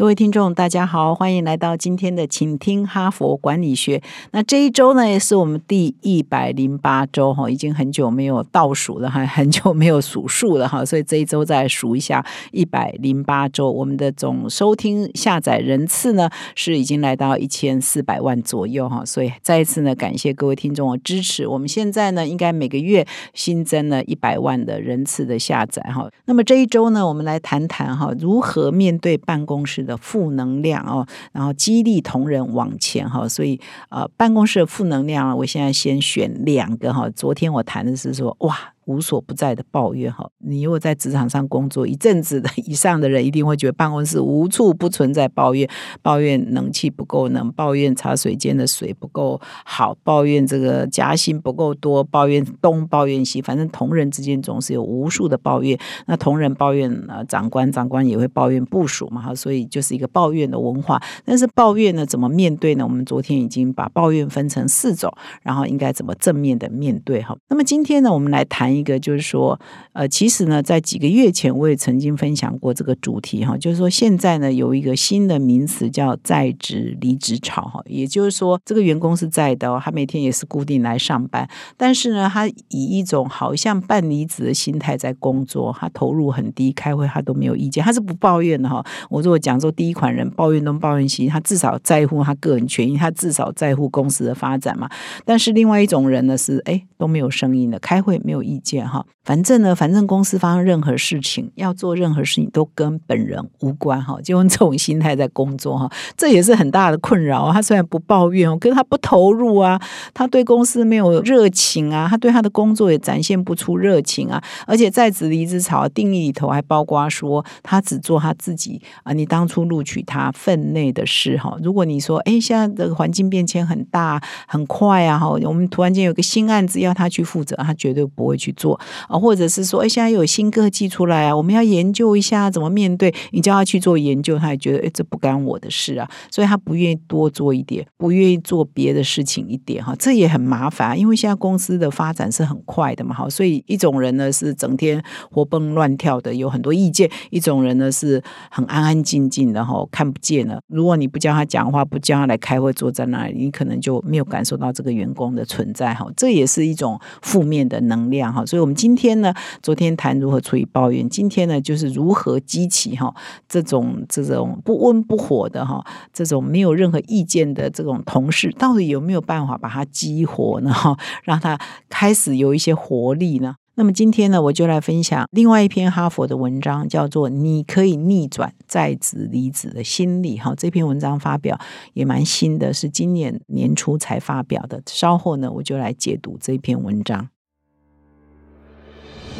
各位听众，大家好，欢迎来到今天的请听哈佛管理学。那这一周呢，也是我们第一百零八周哈，已经很久没有倒数了哈，很久没有数数了哈，所以这一周再数一下一百零八周，我们的总收听下载人次呢是已经来到一千四百万左右哈，所以再一次呢感谢各位听众的支持。我们现在呢应该每个月新增了一百万的人次的下载哈。那么这一周呢，我们来谈谈哈如何面对办公室的负能量哦，然后激励同仁往前哈。所以呃，办公室负能量，我现在先选两个哈。昨天我谈的是说哇。无所不在的抱怨哈，你如果在职场上工作一阵子的以上的人，一定会觉得办公室无处不存在抱怨，抱怨冷气不够冷，抱怨茶水间的水不够好，抱怨这个加薪不够多，抱怨东抱怨西，反正同仁之间总是有无数的抱怨。那同仁抱怨呃长官，长官也会抱怨部署嘛哈，所以就是一个抱怨的文化。但是抱怨呢，怎么面对呢？我们昨天已经把抱怨分成四种，然后应该怎么正面的面对哈。那么今天呢，我们来谈。一个就是说，呃，其实呢，在几个月前我也曾经分享过这个主题哈，就是说现在呢有一个新的名词叫在职离职潮哈，也就是说这个员工是在的，他每天也是固定来上班，但是呢，他以一种好像半离职的心态在工作，他投入很低，开会他都没有意见，他是不抱怨的哈。我如果讲说第一款人抱怨东抱怨西，他至少在乎他个人权益，他至少在乎公司的发展嘛。但是另外一种人呢是哎都没有声音的，开会没有意见。哈，反正呢，反正公司发生任何事情，要做任何事情都跟本人无关哈，就用这种心态在工作哈，这也是很大的困扰。他虽然不抱怨，可是他不投入啊，他对公司没有热情啊，他对他的工作也展现不出热情啊，而且在职离职潮定义里头还包括说，他只做他自己啊，你当初录取他分内的事哈。如果你说，哎，现在的环境变迁很大很快啊哈，我们突然间有个新案子要他去负责，他绝对不会去。做啊，或者是说，哎，现在有新科技出来啊，我们要研究一下怎么面对。你叫他去做研究，他也觉得，哎，这不干我的事啊，所以他不愿意多做一点，不愿意做别的事情一点哈，这也很麻烦。因为现在公司的发展是很快的嘛，哈，所以一种人呢是整天活蹦乱跳的，有很多意见；一种人呢是很安安静静的哈，看不见了。如果你不叫他讲话，不叫他来开会，坐在那里，你可能就没有感受到这个员工的存在哈，这也是一种负面的能量哈。所以，我们今天呢，昨天谈如何处理抱怨，今天呢，就是如何激起哈这种这种不温不火的哈，这种没有任何意见的这种同事，到底有没有办法把它激活呢？哈，让他开始有一些活力呢？那么今天呢，我就来分享另外一篇哈佛的文章，叫做《你可以逆转在职离职的心理》。哈，这篇文章发表也蛮新的，是今年年初才发表的。稍后呢，我就来解读这篇文章。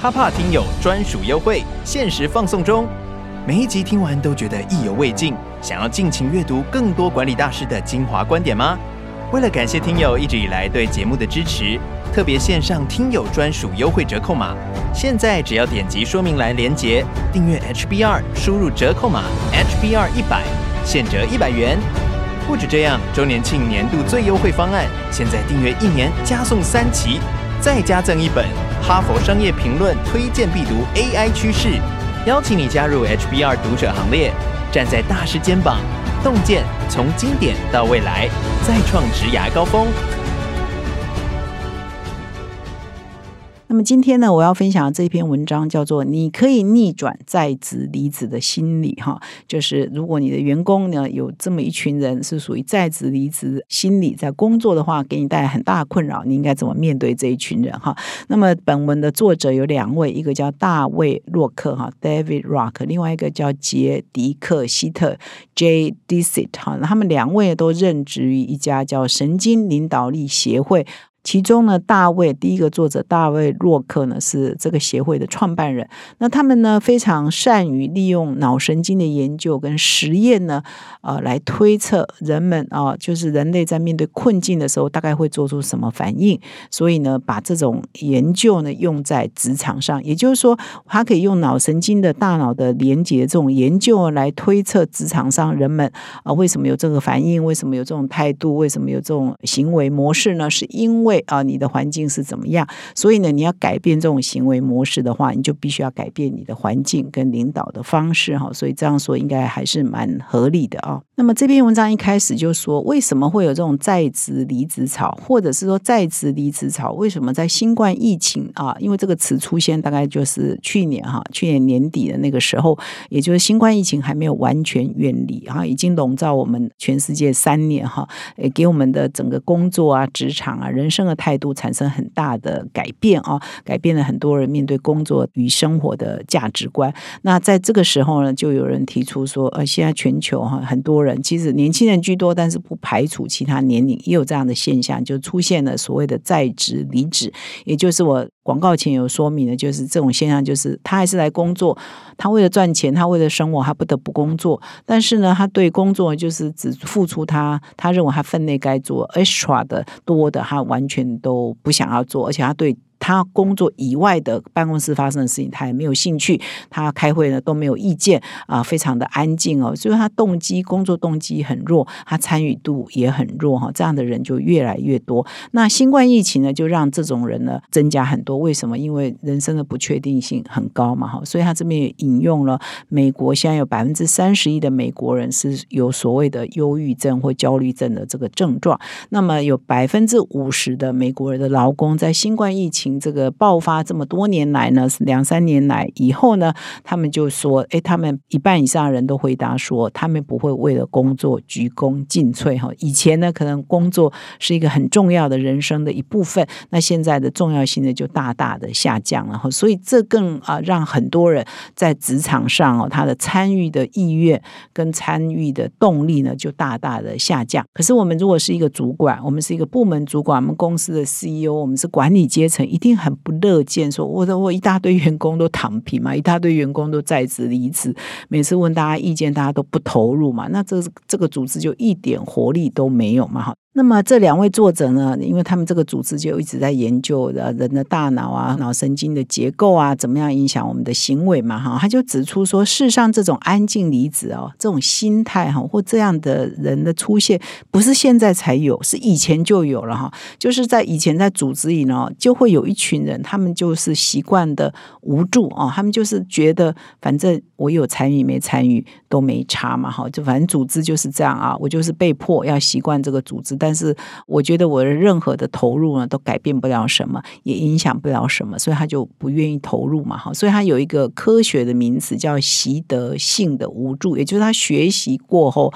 哈帕听友专属优惠，限时放送中。每一集听完都觉得意犹未尽，想要尽情阅读更多管理大师的精华观点吗？为了感谢听友一直以来对节目的支持，特别线上听友专属优惠折扣码。现在只要点击说明栏连结，订阅 HBR，输入折扣码 HBR 一百，现折一百元。不止这样，周年庆年度最优惠方案，现在订阅一年加送三期。再加赠一本《哈佛商业评论》推荐必读 AI 趋势，邀请你加入 HBR 读者行列，站在大师肩膀，洞见从经典到未来，再创职涯高峰。那么今天呢，我要分享这篇文章叫做“你可以逆转在职离职的心理”哈，就是如果你的员工呢有这么一群人是属于在职离职心理在工作的话，给你带来很大的困扰，你应该怎么面对这一群人哈？那么本文的作者有两位，一个叫大卫洛克哈 （David Rock），另外一个叫杰迪克希特 （J. Dissett） 哈，他们两位都任职于一家叫神经领导力协会。其中呢，大卫第一个作者大卫洛克呢是这个协会的创办人。那他们呢非常善于利用脑神经的研究跟实验呢，呃，来推测人们啊，就是人类在面对困境的时候大概会做出什么反应。所以呢，把这种研究呢用在职场上，也就是说，他可以用脑神经的大脑的连接这种研究来推测职场上人们啊为什么有这个反应，为什么有这种态度，为什么有这种行为模式呢？是因为啊你的环境是怎么样？所以呢，你要改变这种行为模式的话，你就必须要改变你的环境跟领导的方式哈。所以这样说应该还是蛮合理的啊。那么这篇文章一开始就说，为什么会有这种在职离职潮，或者是说在职离职潮？为什么在新冠疫情啊？因为这个词出现大概就是去年哈，去年年底的那个时候，也就是新冠疫情还没有完全远离哈，已经笼罩我们全世界三年哈，也给我们的整个工作啊、职场啊、人生的态度产生很大的改变啊，改变了很多人面对工作与生活的价值观。那在这个时候呢，就有人提出说，呃，现在全球哈很多人其实年轻人居多，但是不排除其他年龄也有这样的现象，就出现了所谓的在职离职，也就是我广告前有说明的，就是这种现象，就是他还是来工作，他为了赚钱，他为了生活，他不得不工作，但是呢，他对工作就是只付出他他认为他分内该做 extra 的多的，他完全都不想要做，而且他对。他工作以外的办公室发生的事情，他也没有兴趣。他开会呢都没有意见啊，非常的安静哦。所以他动机工作动机很弱，他参与度也很弱哈。这样的人就越来越多。那新冠疫情呢，就让这种人呢增加很多。为什么？因为人生的不确定性很高嘛哈。所以他这边也引用了美国现在有百分之三十一的美国人是有所谓的忧郁症或焦虑症的这个症状。那么有百分之五十的美国人的劳工在新冠疫情。这个爆发这么多年来呢，两三年来以后呢，他们就说，哎，他们一半以上的人都回答说，他们不会为了工作鞠躬尽瘁哈。以前呢，可能工作是一个很重要的人生的一部分，那现在的重要性呢就大大的下降了哈。所以这更啊，让很多人在职场上哦，他的参与的意愿跟参与的动力呢就大大的下降。可是我们如果是一个主管，我们是一个部门主管，我们公司的 CEO，我们是管理阶层，一一定很不乐见，说我说我一大堆员工都躺平嘛，一大堆员工都在职离职，每次问大家意见，大家都不投入嘛，那这这个组织就一点活力都没有嘛，哈。那么这两位作者呢？因为他们这个组织就一直在研究的人的大脑啊、脑神经的结构啊，怎么样影响我们的行为嘛？哈，他就指出说，事实上这种安静离子哦，这种心态哈，或这样的人的出现，不是现在才有，是以前就有了哈。就是在以前在组织里呢，就会有一群人，他们就是习惯的无助啊，他们就是觉得反正我有参与没参与都没差嘛，哈，就反正组织就是这样啊，我就是被迫要习惯这个组织，但但是我觉得我的任何的投入呢，都改变不了什么，也影响不了什么，所以他就不愿意投入嘛，哈。所以他有一个科学的名词叫习得性的无助，也就是他学习过后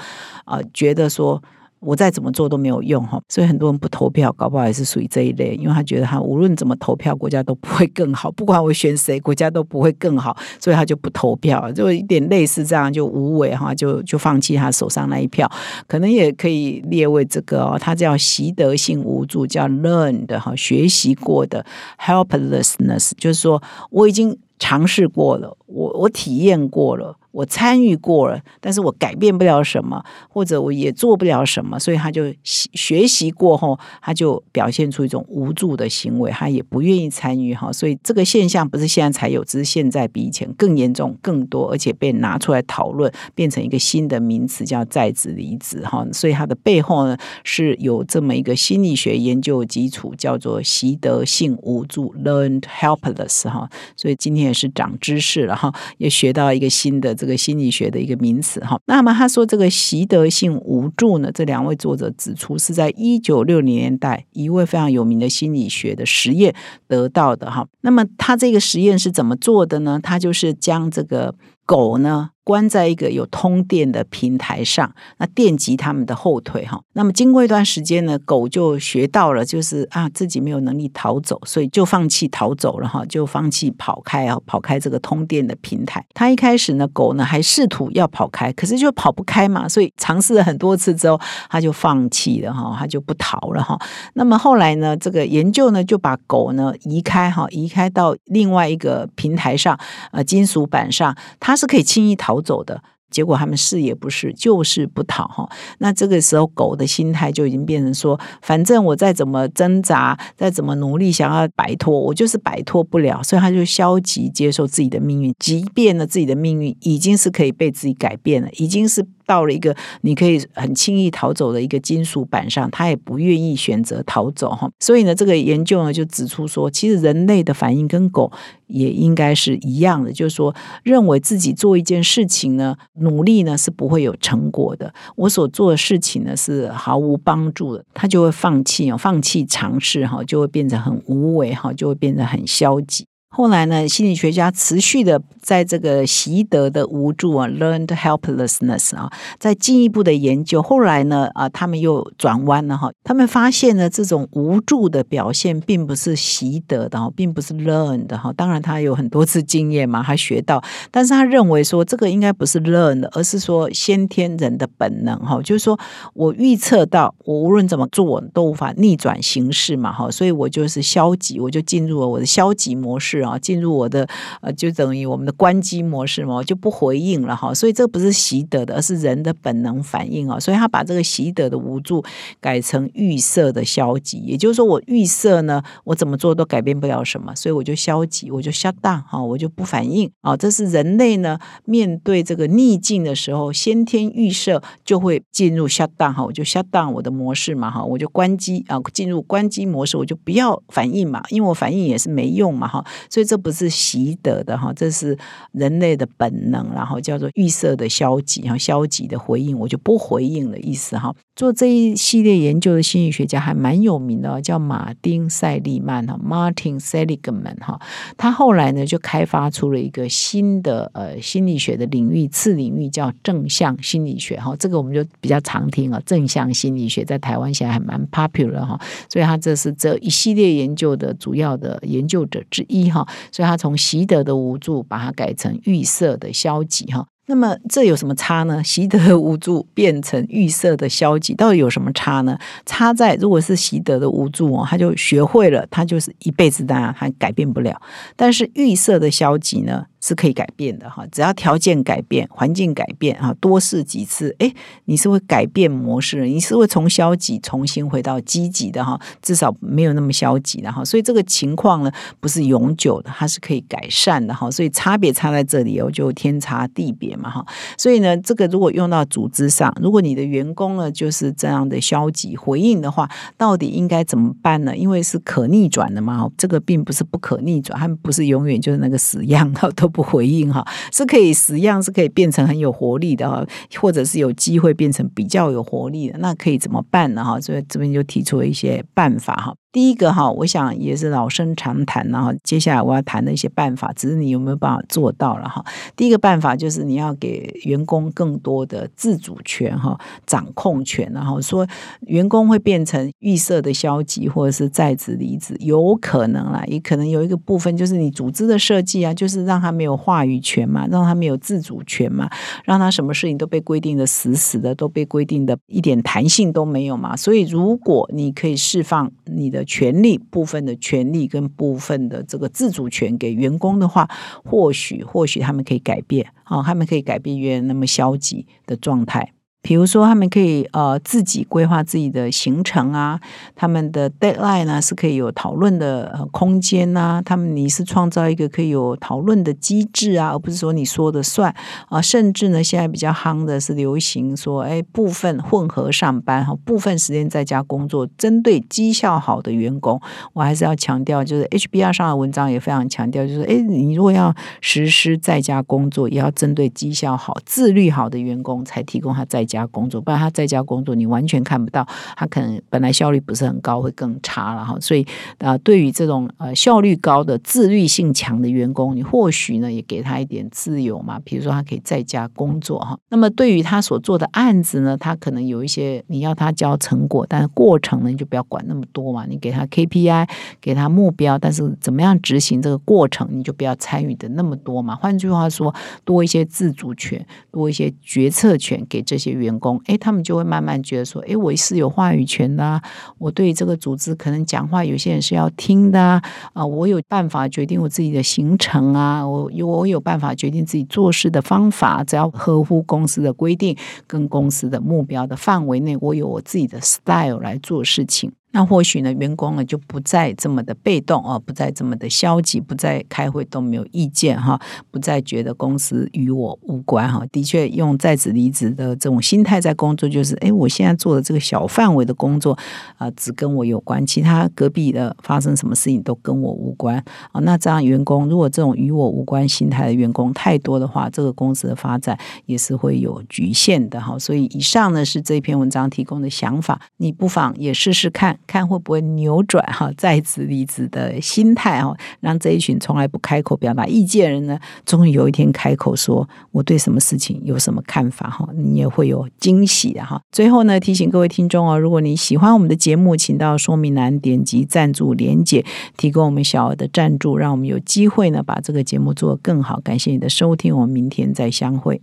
啊，觉得说。我再怎么做都没有用哈，所以很多人不投票，搞不好也是属于这一类，因为他觉得他无论怎么投票，国家都不会更好，不管我选谁，国家都不会更好，所以他就不投票，就一点类似这样，就无为哈，就就放弃他手上那一票，可能也可以列为这个哦，他叫习得性无助，叫 learned 哈，学习过的 helplessness，就是说我已经尝试过了，我我体验过了。我参与过了，但是我改变不了什么，或者我也做不了什么，所以他就学习过后，他就表现出一种无助的行为，他也不愿意参与哈。所以这个现象不是现在才有，只是现在比以前更严重、更多，而且被拿出来讨论，变成一个新的名词，叫在职离职哈。所以它的背后呢，是有这么一个心理学研究基础，叫做习得性无助 （learned helpless） 哈。所以今天也是长知识了哈，也学到一个新的。这个心理学的一个名词哈，那么他说这个习得性无助呢，这两位作者指出是在一九六零年代一位非常有名的心理学的实验得到的哈。那么他这个实验是怎么做的呢？他就是将这个狗呢？关在一个有通电的平台上，那电击他们的后腿哈。那么经过一段时间呢，狗就学到了，就是啊自己没有能力逃走，所以就放弃逃走了哈，就放弃跑开啊，跑开这个通电的平台。他一开始呢，狗呢还试图要跑开，可是就跑不开嘛，所以尝试了很多次之后，他就放弃了哈，他就不逃了哈。那么后来呢，这个研究呢就把狗呢移开哈，移开到另外一个平台上，呃，金属板上，它是可以轻易逃。逃走的结果，他们是也不是，就是不逃哈。那这个时候，狗的心态就已经变成说：反正我再怎么挣扎，再怎么努力，想要摆脱，我就是摆脱不了。所以他就消极接受自己的命运，即便呢自己的命运已经是可以被自己改变了，已经是。到了一个你可以很轻易逃走的一个金属板上，他也不愿意选择逃走哈。所以呢，这个研究呢就指出说，其实人类的反应跟狗也应该是一样的，就是说认为自己做一件事情呢，努力呢是不会有成果的，我所做的事情呢是毫无帮助的，他就会放弃哦，放弃尝试哈，就会变成很无为哈，就会变得很消极。后来呢，心理学家持续的在这个习得的无助啊 （learned helplessness） 啊，在进一步的研究。后来呢，啊，他们又转弯了哈，他们发现呢，这种无助的表现并不是习得的哈，并不是 learn 的哈。当然，他有很多次经验嘛，他学到，但是他认为说这个应该不是 learn 的，而是说先天人的本能哈，就是说我预测到我无论怎么做都无法逆转形势嘛哈，所以我就是消极，我就进入了我的消极模式。啊，进入我的呃，就等于我们的关机模式嘛，就不回应了哈。所以这不是习得的，而是人的本能反应啊。所以他把这个习得的无助改成预设的消极，也就是说，我预设呢，我怎么做都改变不了什么，所以我就消极，我就 shut down 哈，我就不反应啊。这是人类呢面对这个逆境的时候，先天预设就会进入 shut down 哈，我就 shut down 我的模式嘛哈，我就关机啊，进入关机模式，我就不要反应嘛，因为我反应也是没用嘛哈。所以这不是习得的哈，这是人类的本能，然后叫做预设的消极哈，消极的回应，我就不回应的意思哈。做这一系列研究的心理学家还蛮有名的，叫马丁塞利曼哈，Martin Seligman 哈。他后来呢就开发出了一个新的呃心理学的领域，次领域叫正向心理学哈。这个我们就比较常听啊，正向心理学在台湾现在还蛮 popular 哈。所以他这是这一系列研究的主要的研究者之一哈。所以他从习得的无助，把它改成预设的消极哈。那么这有什么差呢？习得无助变成预设的消极，到底有什么差呢？差在如果是习得的无助哦，他就学会了，他就是一辈子当然他改变不了。但是预设的消极呢？是可以改变的哈，只要条件改变、环境改变哈，多试几次，哎，你是会改变模式，你是会从消极重新回到积极的哈，至少没有那么消极的哈。所以这个情况呢，不是永久的，它是可以改善的哈。所以差别差在这里哦，就天差地别嘛哈。所以呢，这个如果用到组织上，如果你的员工呢就是这样的消极回应的话，到底应该怎么办呢？因为是可逆转的嘛，这个并不是不可逆转，他们不是永远就是那个死样 都。不回应哈，是可以死样，是可以变成很有活力的哈，或者是有机会变成比较有活力的，那可以怎么办呢哈？所以这边就提出了一些办法哈。第一个哈，我想也是老生常谈然后接下来我要谈的一些办法，只是你有没有办法做到了哈。第一个办法就是你要给员工更多的自主权哈，掌控权，然后说员工会变成预设的消极或者是在职离职，有可能啦，也可能有一个部分就是你组织的设计啊，就是让他没有话语权嘛，让他没有自主权嘛，让他什么事情都被规定的死死的，都被规定的一点弹性都没有嘛。所以如果你可以释放你的。权利部分的权利跟部分的这个自主权给员工的话，或许或许他们可以改变啊，他们可以改变原来那么消极的状态。比如说，他们可以呃自己规划自己的行程啊，他们的 deadline 呢是可以有讨论的空间呐。他们你是创造一个可以有讨论的机制啊，而不是说你说的算啊。甚至呢，现在比较夯的是流行说，哎，部分混合上班哈，部分时间在家工作。针对绩效好的员工，我还是要强调，就是 HBR 上的文章也非常强调，就是哎，你如果要实施在家工作，也要针对绩效好、自律好的员工才提供他在。家家工作，不然他在家工作你完全看不到，他可能本来效率不是很高，会更差了哈。所以啊，对于这种呃效率高的、自律性强的员工，你或许呢也给他一点自由嘛，比如说他可以在家工作哈。那么对于他所做的案子呢，他可能有一些你要他交成果，但是过程呢你就不要管那么多嘛，你给他 KPI，给他目标，但是怎么样执行这个过程，你就不要参与的那么多嘛。换句话说，多一些自主权，多一些决策权给这些员工，诶，他们就会慢慢觉得说，诶，我是有话语权的，我对这个组织可能讲话，有些人是要听的啊，我有办法决定我自己的行程啊，我有我有办法决定自己做事的方法，只要合乎公司的规定跟公司的目标的范围内，我有我自己的 style 来做事情。那或许呢，员工呢就不再这么的被动啊，不再这么的消极，不再开会都没有意见哈，不再觉得公司与我无关哈。的确，用在职离职的这种心态在工作，就是哎，我现在做的这个小范围的工作啊，只跟我有关，其他隔壁的发生什么事情都跟我无关啊。那这样员工如果这种与我无关心态的员工太多的话，这个公司的发展也是会有局限的哈。所以以上呢是这篇文章提供的想法，你不妨也试试看。看会不会扭转哈在职离职的心态哈，让这一群从来不开口表达意见人呢，终于有一天开口说我对什么事情有什么看法哈，你也会有惊喜的哈。最后呢，提醒各位听众哦，如果你喜欢我们的节目，请到说明栏点击赞助连结，提供我们小额的赞助，让我们有机会呢把这个节目做得更好。感谢你的收听，我们明天再相会。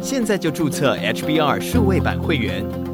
现在就注册 HBR 数位版会员。